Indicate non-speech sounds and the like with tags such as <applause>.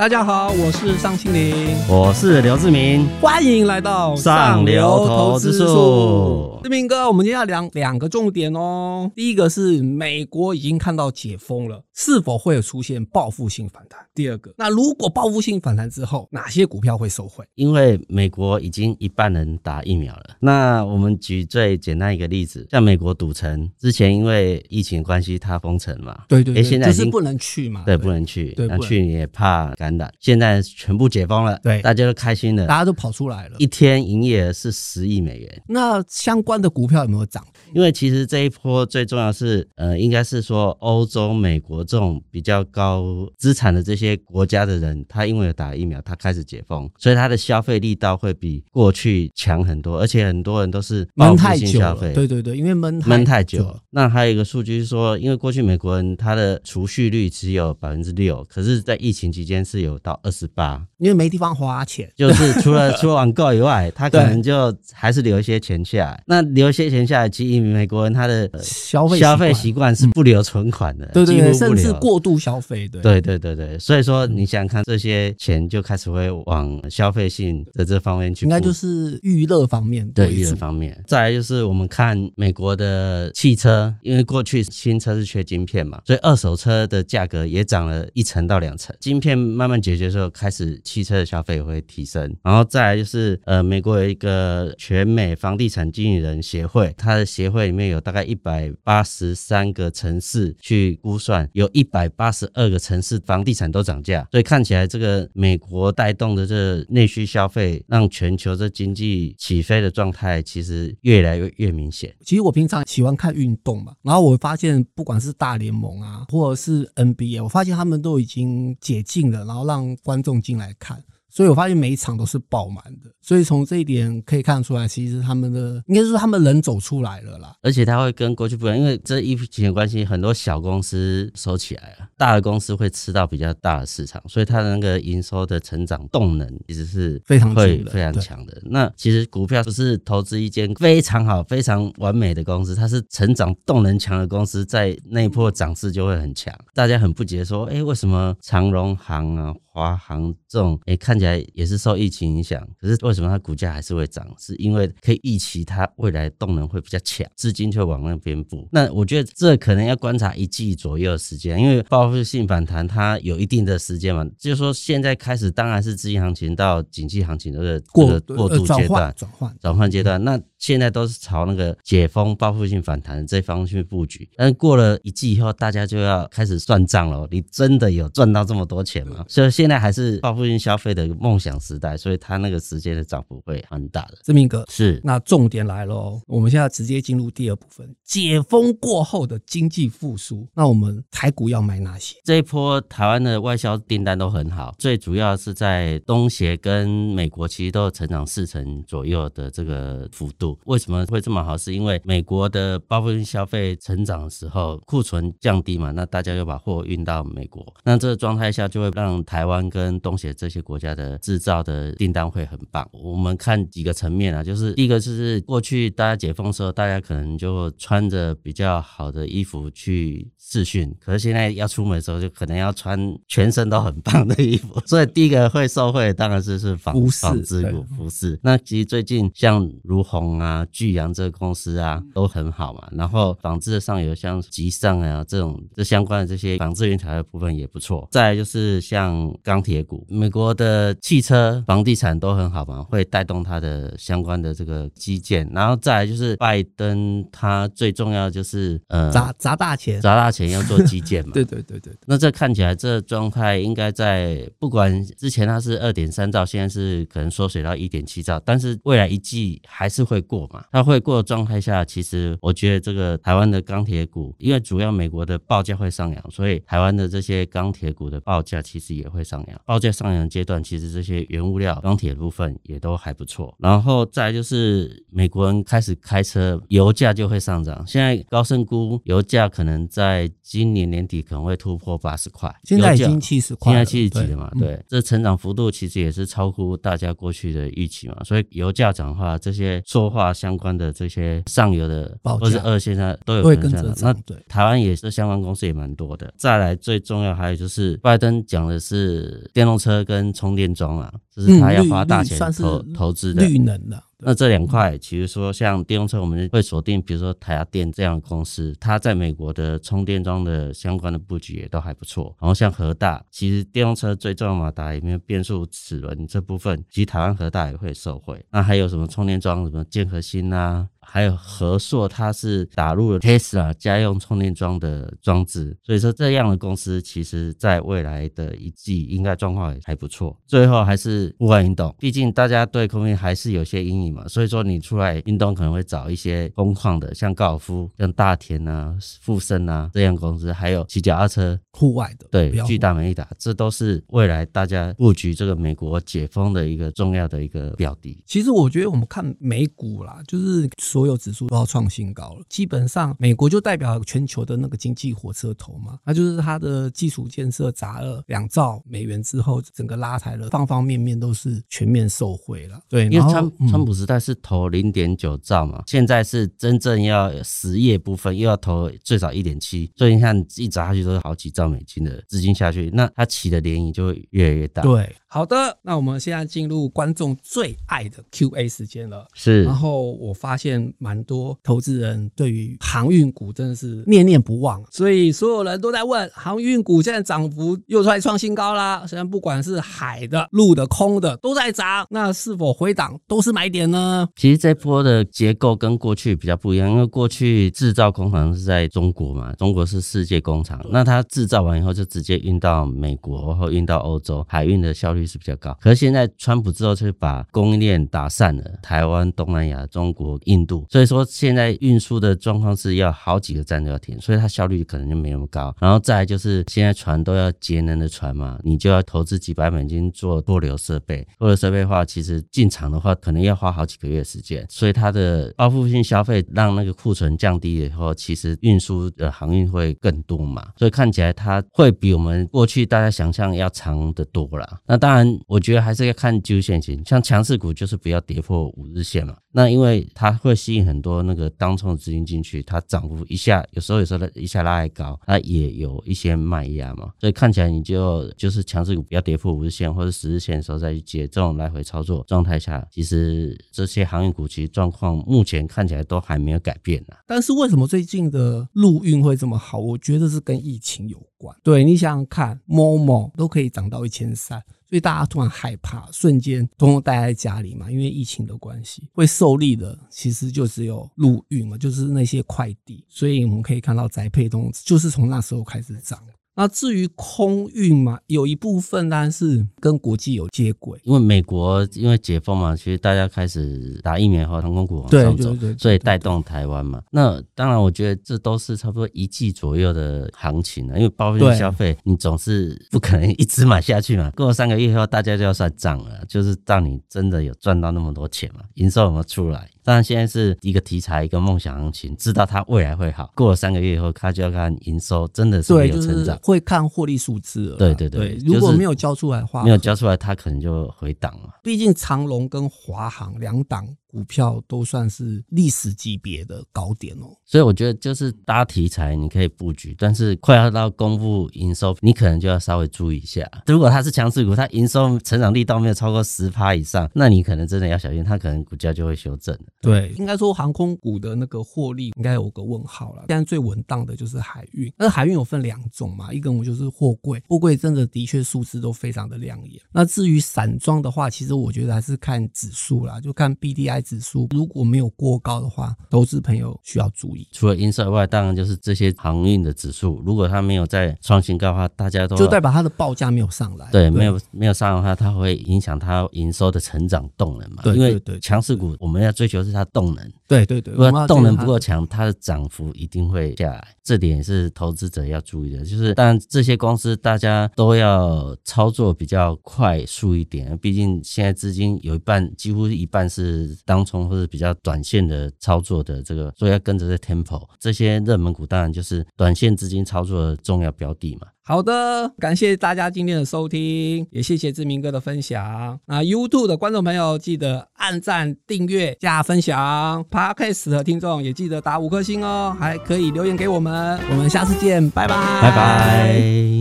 大家好，我是尚青林，我是刘志明，欢迎来到上流投资术。志明哥，我们今天要聊两个重点哦。第一个是美国已经看到解封了，是否会有出现报复性反弹？第二个，那如果报复性反弹之后，哪些股票会受惠？因为美国已经一半人打疫苗了。那我们举最简单一个例子，像美国赌城之前因为疫情关系，它封城嘛，对对对，现在已经就是不能去嘛，对，不能去，对，那去你也怕感染。现在全部解封了，对，大家都开心了，大家都跑出来了。一天营业额是十亿美元。那相关的股票有没有涨？因为其实这一波最重要是，呃，应该是说欧洲、美国这种比较高资产的这些国家的人，他因为有打疫苗，他开始解封，所以他的消费力道会比过去强很多，而且很多人都是闷太久。对对对，因为闷闷太久了。那还有一个数据是说，因为过去美国人他的储蓄率只有百分之六，可是在疫情期间是有到二十八，因为没地方花钱，就是除了 <laughs> 除了网购以外，他可能就还是留一些钱下来。那留一些钱下来，其实美国人他的消费消费习惯是不留存款的，对对甚至过度消费，的对对对对。所以说，你想想看，这些钱就开始会往消费性的这方面去，应该就是娱乐方面，对娱乐方面。再来就是我们看美国的汽车，因为过去新车是缺晶片嘛，所以二手车的价格也涨了一成到两成。晶片慢慢解决的时候，开始汽车的消费也会提升。然后再来就是呃，美国有一个全美房地产经理人协会，它的协会里面有大概一百八十三个城市去估算，有一百八十二个城市房地产都涨价，所以看起来这个美国带动的这内需消费，让全球这经济起飞的状态其实越来越越明显。其实我平常喜欢看运动嘛，然后我发现不管是大联盟啊，或者是 NBA，我发现他们都已经解禁了，然后让观众进来看。所以我发现每一场都是爆满的，所以从这一点可以看出来，其实他们的应该是说他们人走出来了啦。而且他会跟过去不一样，因为这疫情的关系，很多小公司收起来了，大的公司会吃到比较大的市场，所以它的那个营收的成长动能其实是非常会非常强的。那其实股票不是投资一间非常好、非常完美的公司，它是成长动能强的公司，在那一波涨势就会很强。大家很不解说，哎，为什么长荣行啊？华航这种，诶、欸，看起来也是受疫情影响，可是为什么它股价还是会涨？是因为可以预期它未来动能会比较强，资金就往那边补。那我觉得这可能要观察一季左右的时间，因为报复性反弹它有一定的时间嘛。就是说现在开始当然是资金行情到景气行情的这个过渡阶段，转换转换阶段。那现在都是朝那个解封、报复性反弹这方去布局，但是过了一季以后，大家就要开始算账了。你真的有赚到这么多钱吗？所以现在还是报复性消费的梦想时代，所以它那个时间的涨幅会很大的。志明哥是，那重点来了哦，我们现在直接进入第二部分，解封过后的经济复苏。那我们台股要买哪些？这一波台湾的外销订单都很好，最主要是在东协跟美国，其实都有成长四成左右的这个幅度。为什么会这么好？是因为美国的报复性消费成长的时候，库存降低嘛，那大家又把货运到美国，那这个状态下就会让台湾跟东协这些国家的制造的订单会很棒。我们看几个层面啊，就是第一个就是过去大家解封的时候，大家可能就穿着比较好的衣服去试训，可是现在要出门的时候，就可能要穿全身都很棒的衣服。<laughs> 所以第一个会受惠，当然是是纺纺织股服饰。那其实最近像如虹啊、巨阳这个公司啊都很好嘛。然后纺织的上游像吉尚啊这种这相关的这些纺织原材料部分也不错。再来就是像钢铁股，美国的汽车、房地产都很好嘛，会带动它的相关的这个基建。然后再来就是拜登，他最重要就是呃砸砸大钱，砸大钱要做基建嘛。<laughs> 对对对对。那这看起来这状态应该在不管之前它是二点三兆，现在是可能缩水到一点七兆，但是未来一季还是会过嘛。它会过的状态下，其实我觉得这个台湾的钢铁股，因为主要美国的报价会上扬，所以台湾的这些钢铁股的报价其实也会上扬。报价上扬阶段，其其实这些原物料、钢铁部分也都还不错。然后再来就是美国人开始开车，油价就会上涨。现在高盛估油价可能在今年年底可能会突破八十块，现在已经七十块，现在七十几了嘛？对，对，这成长幅度其实也是超乎大家过去的预期嘛。所以油价涨的话，这些塑化相关的这些上游的或是二线上都有可能涨。那对台湾也是相关公司也蛮多的。再来最重要还有就是拜登讲的是电动车跟充电桩啊，这是他要花大钱投投资的绿能的。那这两块，其实说像电动车，我们会锁定，比如说台达电这样的公司，它在美国的充电桩的相关的布局也都还不错。然后像和大，其实电动车最重要马达里面变速齿轮这部分，其实台湾和大也会受惠。那还有什么充电桩，什么建和新啊？还有和硕，它是打入了 Tesla 家用充电桩的装置，所以说这样的公司，其实在未来的一季应该状况也还不错。最后还是户外运动，毕竟大家对 COVID 还是有些阴影嘛，所以说你出来运动可能会找一些工矿的，像高尔夫、像大田啊、富盛啊这样公司，还有骑脚踏车户外的，对，巨大美利达，这都是未来大家布局这个美国解封的一个重要的一个标的。其实我觉得我们看美股啦，就是说。所有指数都要创新高了，基本上美国就代表全球的那个经济火车头嘛，那就是它的基础建设砸了两兆美元之后，整个拉抬了，方方面面都是全面受惠了。对，因为川川普时代是投零点九兆嘛，现在是真正要实业部分又要投最少一点七，所以你看一砸下去都是好几兆美金的资金下去，那它起的涟漪就会越来越大。对，好的，那我们现在进入观众最爱的 Q&A 时间了。是，然后我发现。蛮多投资人对于航运股真的是念念不忘，所以所有人都在问航运股现在涨幅又出来创新高啦。现在不管是海的、陆的、空的都在涨，那是否回档都是买点呢？其实这波的结构跟过去比较不一样，因为过去制造工厂是在中国嘛，中国是世界工厂，那它制造完以后就直接运到美国或运到欧洲，海运的效率是比较高。可是现在川普之后就把供应链打散了，台湾、东南亚、中国、印度度。所以说，现在运输的状况是要好几个站都要停，所以它效率可能就没那么高。然后再来就是，现在船都要节能的船嘛，你就要投资几百美金做多流设备。多流设备的话，其实进场的话，可能要花好几个月时间。所以它的报复性消费让那个库存降低了以后，其实运输的航运会更多嘛。所以看起来它会比我们过去大家想象要长得多啦。那当然，我觉得还是要看技术线型，像强势股就是不要跌破五日线嘛。那因为它会吸引很多那个当冲的资金进去，它涨幅一下，有时候有时候一下拉还高，它也有一些卖压嘛，所以看起来你就就是强势股不要跌破五日线或者十日线的时候再去接，这种来回操作状态下，其实这些航运股其实状况目前看起来都还没有改变呢。但是为什么最近的陆运会这么好？我觉得是跟疫情有关。对，你想想看，Momo 都可以涨到一千三。所以大家突然害怕，瞬间通通待在家里嘛，因为疫情的关系，会受力的其实就只有陆运嘛，就是那些快递。所以我们可以看到宅配通就是从那时候开始涨。那至于空运嘛，有一部分当然是跟国际有接轨，因为美国因为解封嘛，其实大家开始打疫苗后，航空股往上走，所以带动台湾嘛。那当然，我觉得这都是差不多一季左右的行情了，因为包月消费，你总是不可能一直买下去嘛。过了三个月以后，大家就要算账了，就是让你真的有赚到那么多钱嘛，营收有没有出来？当然，现在是一个题材，一个梦想行情，知道它未来会好。过了三个月以后，它就要看营收真的是没有成长，会看获利数字对对，对，如果没有交出来的话，没有交出来，它可能就回档了。毕竟长龙跟华航两档。股票都算是历史级别的高点哦，所以我觉得就是搭题材你可以布局，但是快要到公布营收，你可能就要稍微注意一下。如果它是强势股，它营收成长力道没有超过十趴以上，那你可能真的要小心，它可能股价就会修正。对，应该说航空股的那个获利应该有个问号了。现在最稳当的就是海运，那海运有分两种嘛，一个我就是货柜，货柜真的的确数字都非常的亮眼。那至于散装的话，其实我觉得还是看指数啦，就看 BDI。赛指数如果没有过高的话，投资朋友需要注意。除了营收以外，当然就是这些航运的指数，如果它没有在创新高的话，大家都就代表它的报价没有上来。对，对没有没有上来的话，它会影响它营收的成长动能嘛？对，对，对，对，因为强势股我们要追求是它动能。对对对，如果动能不够强，它的涨幅一定会下来。这点也是投资者要注意的，就是当然这些公司大家都要操作比较快速一点，毕竟现在资金有一半，几乎一半是当冲或者比较短线的操作的这个，所以要跟着这 tempo。这些热门股当然就是短线资金操作的重要标的嘛。好的，感谢大家今天的收听，也谢谢志明哥的分享。那 YouTube 的观众朋友记得按赞、订阅、加分享。Podcast 的听众也记得打五颗星哦，还可以留言给我们。我们下次见，拜拜，拜拜。